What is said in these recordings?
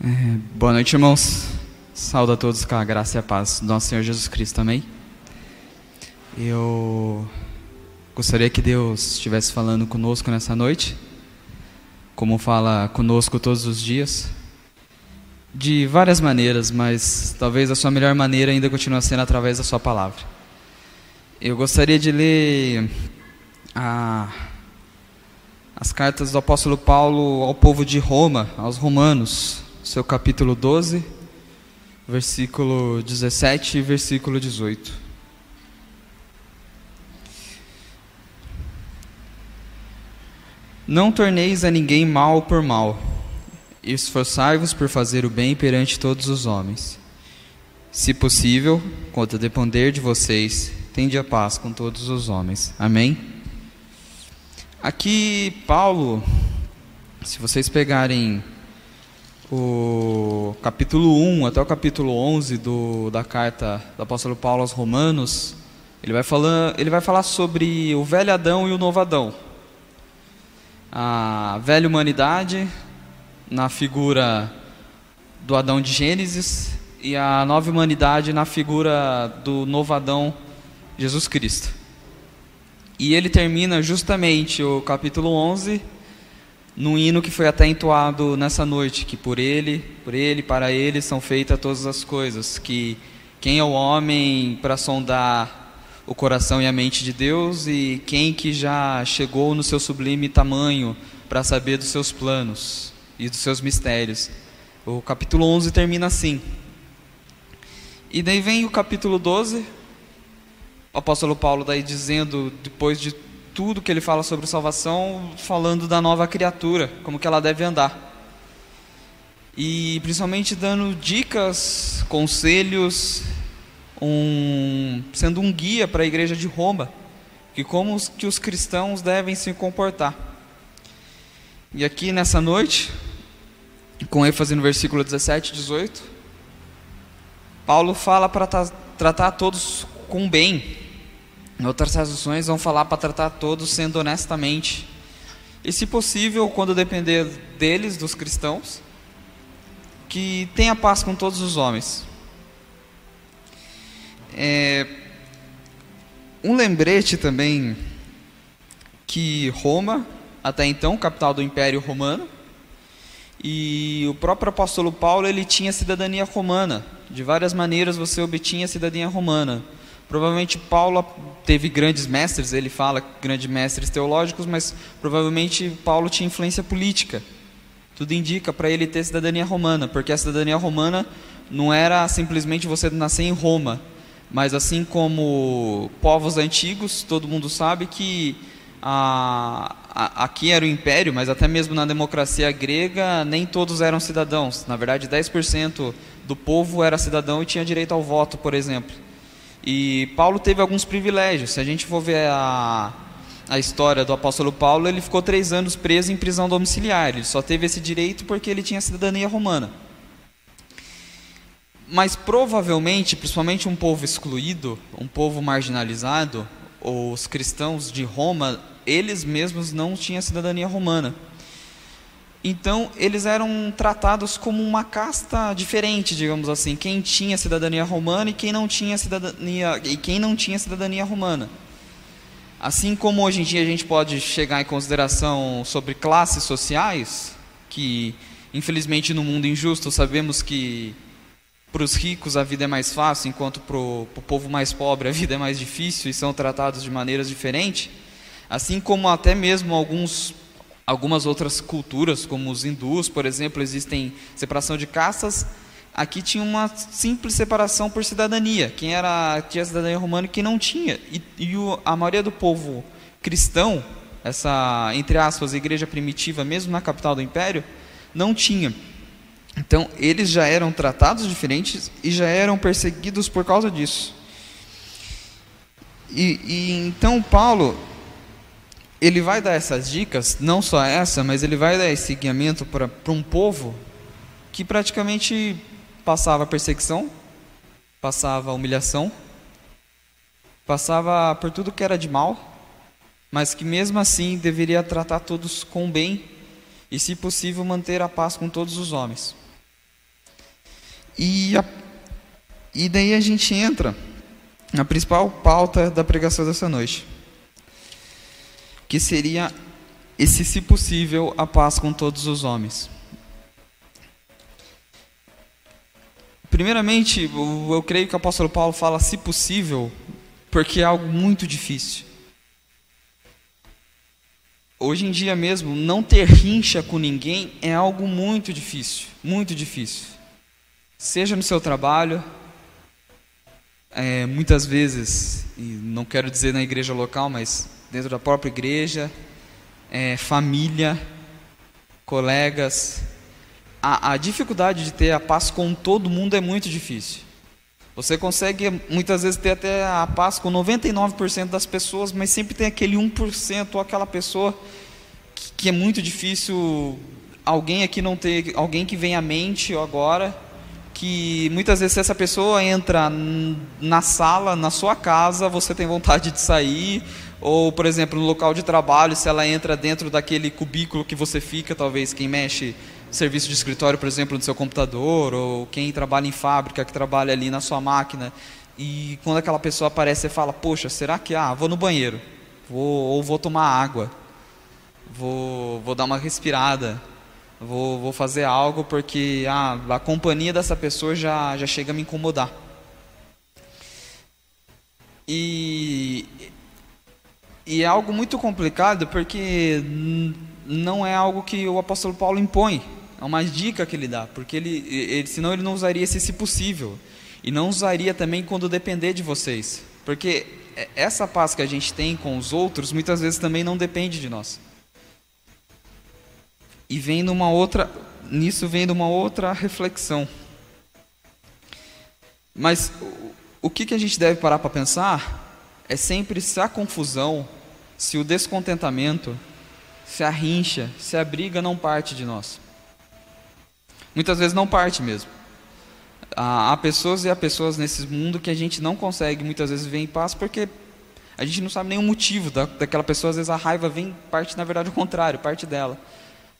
É, boa noite, irmãos. Saúde a todos com a graça e a paz do nosso Senhor Jesus Cristo, amém? Eu gostaria que Deus estivesse falando conosco nessa noite, como fala conosco todos os dias, de várias maneiras, mas talvez a sua melhor maneira ainda continue sendo através da sua palavra. Eu gostaria de ler a, as cartas do apóstolo Paulo ao povo de Roma, aos romanos, seu capítulo 12, versículo 17 e versículo 18. Não torneis a ninguém mal por mal, esforçai-vos por fazer o bem perante todos os homens. Se possível, quanto depender de vocês, tende a paz com todos os homens. Amém? Aqui, Paulo, se vocês pegarem o capítulo 1 até o capítulo 11 do, da carta do apóstolo Paulo aos Romanos, ele vai, falar, ele vai falar sobre o velho Adão e o novo Adão. A velha humanidade, na figura do Adão de Gênesis, e a nova humanidade na figura do novo Adão, Jesus Cristo. E ele termina justamente o capítulo 11 num hino que foi até entoado nessa noite, que por ele, por ele, para ele são feitas todas as coisas, que quem é o homem para sondar o coração e a mente de Deus e quem que já chegou no seu sublime tamanho para saber dos seus planos e dos seus mistérios. O capítulo 11 termina assim. E daí vem o capítulo 12, o apóstolo Paulo daí dizendo, depois de tudo que ele fala sobre salvação, falando da nova criatura, como que ela deve andar. E principalmente dando dicas, conselhos, um, sendo um guia para a igreja de Roma, que como os, que os cristãos devem se comportar. E aqui nessa noite, com ênfase no versículo 17 e 18, Paulo fala para tratar todos com bem, em outras traduções vão falar para tratar todos sendo honestamente. E se possível, quando depender deles, dos cristãos, que tenha paz com todos os homens. É, um lembrete também que Roma, até então capital do Império Romano, e o próprio apóstolo Paulo ele tinha cidadania romana. De várias maneiras você obtinha cidadania romana. Provavelmente Paulo teve grandes mestres, ele fala grandes mestres teológicos, mas provavelmente Paulo tinha influência política. Tudo indica para ele ter cidadania romana, porque a cidadania romana não era simplesmente você nascer em Roma, mas assim como povos antigos, todo mundo sabe que a, a, aqui era o império, mas até mesmo na democracia grega, nem todos eram cidadãos. Na verdade, 10% do povo era cidadão e tinha direito ao voto, por exemplo. E Paulo teve alguns privilégios. Se a gente for ver a, a história do apóstolo Paulo, ele ficou três anos preso em prisão domiciliar. Ele só teve esse direito porque ele tinha cidadania romana. Mas provavelmente, principalmente um povo excluído, um povo marginalizado, os cristãos de Roma, eles mesmos não tinham cidadania romana. Então, eles eram tratados como uma casta diferente, digamos assim, quem tinha cidadania romana e quem não tinha cidadania e quem não tinha cidadania romana. Assim como hoje em dia a gente pode chegar em consideração sobre classes sociais, que infelizmente no mundo injusto sabemos que para os ricos a vida é mais fácil, enquanto para o povo mais pobre a vida é mais difícil e são tratados de maneiras diferentes. Assim como até mesmo alguns algumas outras culturas, como os hindus, por exemplo, existem separação de castas. Aqui tinha uma simples separação por cidadania. Quem era tinha cidadania romana e quem não tinha. E, e o, a maioria do povo cristão, essa entre aspas igreja primitiva, mesmo na capital do império, não tinha. Então eles já eram tratados diferentes e já eram perseguidos por causa disso. E, e então Paulo ele vai dar essas dicas, não só essa, mas ele vai dar esse guiamento para um povo que praticamente passava perseguição, passava humilhação, passava por tudo que era de mal, mas que mesmo assim deveria tratar todos com bem e, se possível, manter a paz com todos os homens. E, a, e daí a gente entra na principal pauta da pregação dessa noite, que seria esse, se possível, a paz com todos os homens. Primeiramente, eu creio que o apóstolo Paulo fala se possível, porque é algo muito difícil. Hoje em dia mesmo, não ter rincha com ninguém é algo muito difícil, muito difícil. Seja no seu trabalho, é, muitas vezes, não quero dizer na igreja local, mas dentro da própria igreja, é, família, colegas, a, a dificuldade de ter a paz com todo mundo é muito difícil. Você consegue muitas vezes ter até a paz com 99% das pessoas, mas sempre tem aquele 1% ou aquela pessoa que, que, é muito difícil alguém aqui não ter, alguém que vem à mente agora, que muitas vezes se essa pessoa entra na sala, na sua casa, você tem vontade de sair, ou por exemplo, no local de trabalho, se ela entra dentro daquele cubículo que você fica, talvez quem mexe serviço de escritório, por exemplo, no seu computador, ou quem trabalha em fábrica, que trabalha ali na sua máquina, e quando aquela pessoa aparece, você fala: Poxa, será que, ah, vou no banheiro, vou, ou vou tomar água, vou, vou dar uma respirada, vou, vou fazer algo, porque ah, a companhia dessa pessoa já, já chega a me incomodar. E, e é algo muito complicado, porque não é algo que o apóstolo Paulo impõe. É uma dica que ele dá, porque ele, ele, senão ele não usaria esse se possível. E não usaria também quando depender de vocês. Porque essa paz que a gente tem com os outros, muitas vezes também não depende de nós. E vem numa outra, nisso vem numa outra reflexão. Mas o que, que a gente deve parar para pensar é sempre se a confusão, se o descontentamento, se a rincha, se a briga não parte de nós. Muitas vezes não parte mesmo. Há pessoas e há pessoas nesse mundo que a gente não consegue muitas vezes ver em paz porque a gente não sabe nenhum motivo da, daquela pessoa. Às vezes a raiva vem, parte na verdade o contrário, parte dela.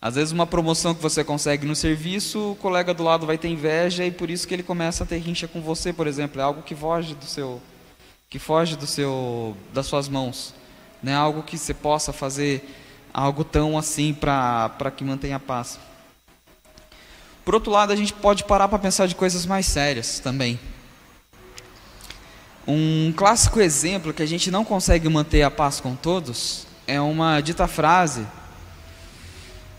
Às vezes uma promoção que você consegue no serviço, o colega do lado vai ter inveja e por isso que ele começa a ter rincha com você, por exemplo. É algo que foge do seu, que foge do seu, das suas mãos. Não é algo que você possa fazer algo tão assim para que mantenha a paz. Por outro lado, a gente pode parar para pensar de coisas mais sérias também. Um clássico exemplo que a gente não consegue manter a paz com todos é uma dita frase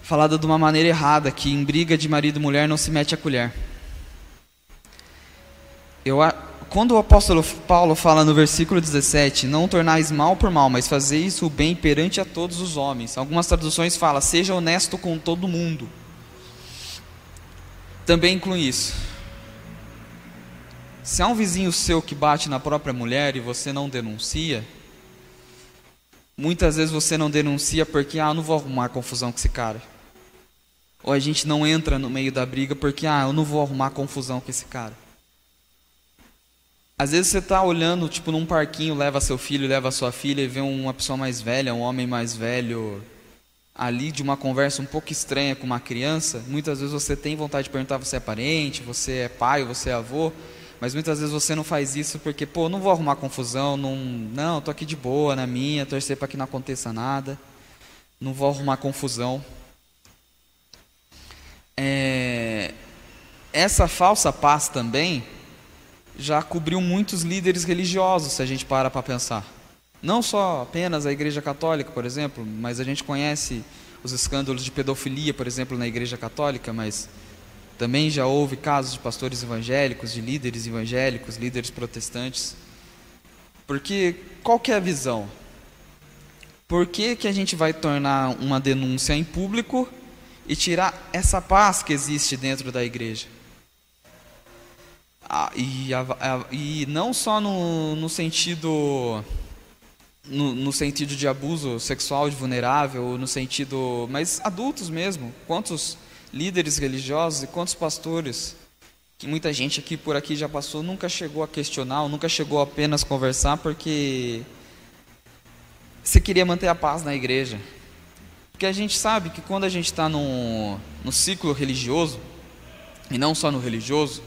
falada de uma maneira errada, que em briga de marido e mulher não se mete a colher. Eu, quando o apóstolo Paulo fala no versículo 17, não tornais mal por mal, mas fazeis o bem perante a todos os homens. Algumas traduções falam, seja honesto com todo mundo também inclui isso. Se há um vizinho seu que bate na própria mulher e você não denuncia, muitas vezes você não denuncia porque, ah, eu não vou arrumar confusão com esse cara. Ou a gente não entra no meio da briga porque, ah, eu não vou arrumar confusão com esse cara. Às vezes você está olhando, tipo, num parquinho, leva seu filho, leva sua filha e vê uma pessoa mais velha, um homem mais velho, ali de uma conversa um pouco estranha com uma criança, muitas vezes você tem vontade de perguntar você é parente, você é pai, você é avô, mas muitas vezes você não faz isso porque, pô, não vou arrumar confusão, não, não, tô aqui de boa na minha, torcer para que não aconteça nada, não vou arrumar confusão. É, essa falsa paz também já cobriu muitos líderes religiosos, se a gente para para pensar. Não só apenas a Igreja Católica, por exemplo, mas a gente conhece os escândalos de pedofilia, por exemplo, na Igreja Católica, mas também já houve casos de pastores evangélicos, de líderes evangélicos, líderes protestantes. Porque qual que é a visão? Por que, que a gente vai tornar uma denúncia em público e tirar essa paz que existe dentro da igreja? Ah, e, a, a, e não só no, no sentido no, no, sentido de abuso sexual de vulnerável, no sentido, mas adultos mesmo. Quantos líderes religiosos e quantos pastores que muita gente aqui por aqui já passou nunca chegou a questionar, nunca chegou a apenas conversar porque você queria manter a paz na igreja. Porque a gente sabe que quando a gente está no, no ciclo religioso, e não só no religioso,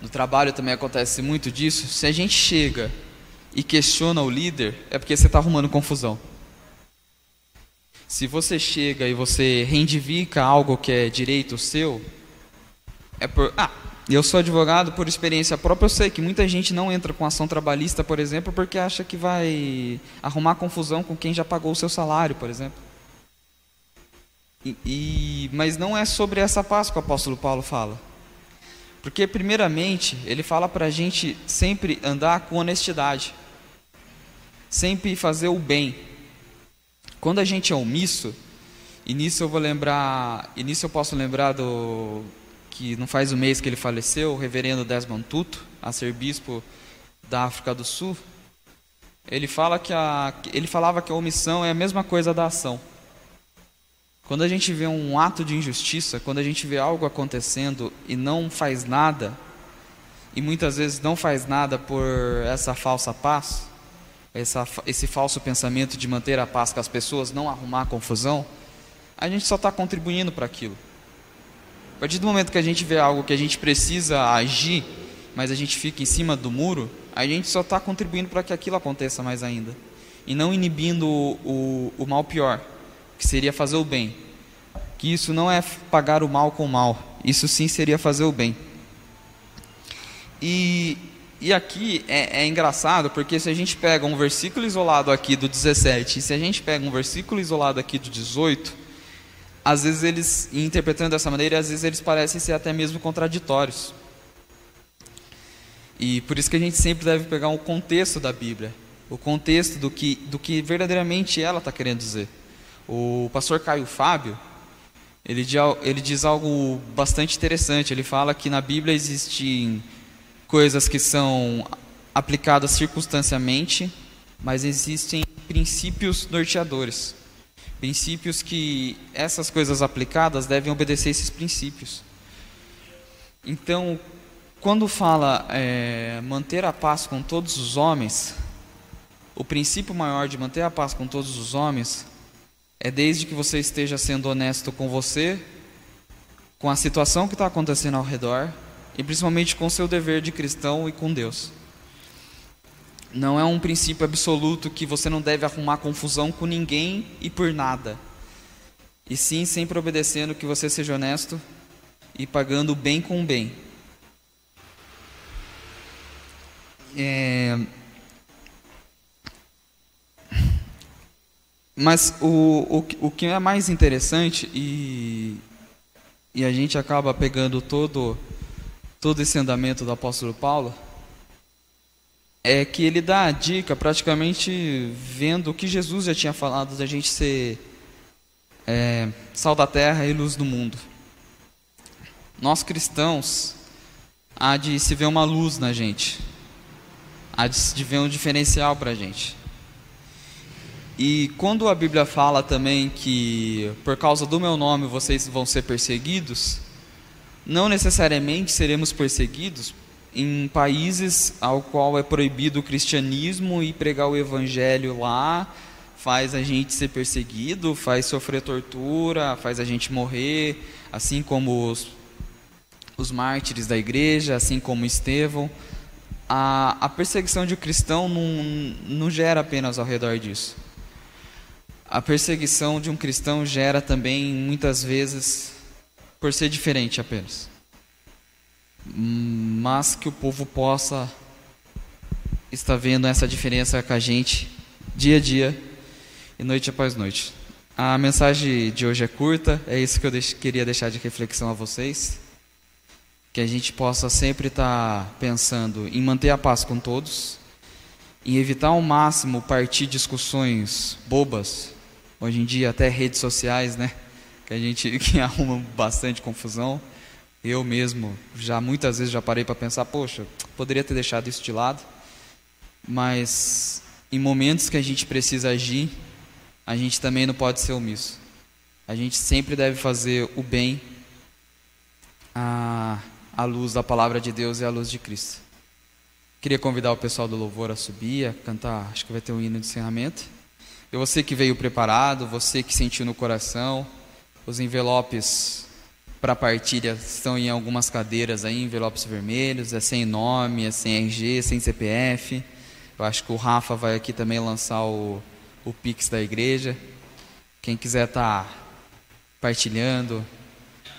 no trabalho também acontece muito disso. Se a gente chega e questiona o líder, é porque você está arrumando confusão. Se você chega e você reivindica algo que é direito seu, é por. Ah, eu sou advogado por experiência própria, eu sei que muita gente não entra com ação trabalhista, por exemplo, porque acha que vai arrumar confusão com quem já pagou o seu salário, por exemplo. E, e, mas não é sobre essa paz que o apóstolo Paulo fala. Porque, primeiramente, ele fala para a gente sempre andar com honestidade, sempre fazer o bem. Quando a gente é omisso, e nisso eu vou lembrar, e nisso eu posso lembrar do que não faz um mês que ele faleceu, o reverendo Desmond Tutu, a ser bispo da África do Sul. Ele fala que a, ele falava que a omissão é a mesma coisa da ação. Quando a gente vê um ato de injustiça, quando a gente vê algo acontecendo e não faz nada, e muitas vezes não faz nada por essa falsa paz, essa, esse falso pensamento de manter a paz com as pessoas, não arrumar confusão, a gente só está contribuindo para aquilo. A partir do momento que a gente vê algo que a gente precisa agir, mas a gente fica em cima do muro, a gente só está contribuindo para que aquilo aconteça mais ainda. E não inibindo o, o, o mal pior, que seria fazer o bem. Que isso não é pagar o mal com o mal, isso sim seria fazer o bem. E, e aqui é, é, engraçado, porque se a gente pega um versículo isolado aqui do 17, e se a gente pega um versículo isolado aqui do 18, às vezes eles, interpretando dessa maneira, às vezes eles parecem ser até mesmo contraditórios. E por isso que a gente sempre deve pegar o contexto da Bíblia, o contexto do que, do que verdadeiramente ela está querendo dizer. O pastor Caio Fábio, ele, ele diz algo bastante interessante. Ele fala que na Bíblia existem coisas que são aplicadas circunstancialmente, mas existem princípios norteadores. Princípios que essas coisas aplicadas devem obedecer esses princípios. Então, quando fala é, manter a paz com todos os homens, o princípio maior de manter a paz com todos os homens é desde que você esteja sendo honesto com você, com a situação que está acontecendo ao redor e principalmente com seu dever de cristão e com Deus. Não é um princípio absoluto que você não deve arrumar confusão com ninguém e por nada. E sim, sempre obedecendo que você seja honesto e pagando bem com bem. É, Mas o, o, o que é mais interessante, e, e a gente acaba pegando todo, todo esse andamento do apóstolo Paulo, é que ele dá a dica praticamente vendo o que Jesus já tinha falado da gente ser é, sal da terra e luz do mundo. Nós cristãos, há de se ver uma luz na gente, há de se ver um diferencial para a gente. E quando a Bíblia fala também que por causa do meu nome vocês vão ser perseguidos, não necessariamente seremos perseguidos em países ao qual é proibido o cristianismo e pregar o evangelho lá faz a gente ser perseguido, faz sofrer tortura, faz a gente morrer, assim como os, os mártires da igreja, assim como Estevão. A, a perseguição de cristão não, não gera apenas ao redor disso a perseguição de um cristão gera também, muitas vezes, por ser diferente apenas. Mas que o povo possa estar vendo essa diferença com a gente, dia a dia e noite após noite. A mensagem de hoje é curta, é isso que eu queria deixar de reflexão a vocês. Que a gente possa sempre estar pensando em manter a paz com todos, em evitar ao máximo partir discussões bobas Hoje em dia até redes sociais, né? Que a gente que arruma bastante confusão. Eu mesmo já muitas vezes já parei para pensar, poxa, poderia ter deixado isso de lado. Mas em momentos que a gente precisa agir, a gente também não pode ser omisso. A gente sempre deve fazer o bem à, à luz da palavra de Deus e à luz de Cristo. Queria convidar o pessoal do louvor a subir, a cantar, acho que vai ter um hino de encerramento. E você que veio preparado, você que sentiu no coração, os envelopes para partilha estão em algumas cadeiras aí, envelopes vermelhos, é sem nome, é sem RG, sem CPF. Eu acho que o Rafa vai aqui também lançar o, o Pix da igreja. Quem quiser estar tá partilhando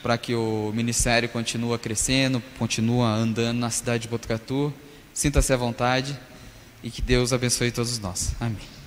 para que o ministério continue crescendo, continue andando na cidade de Botucatu, sinta-se à vontade e que Deus abençoe todos nós. Amém.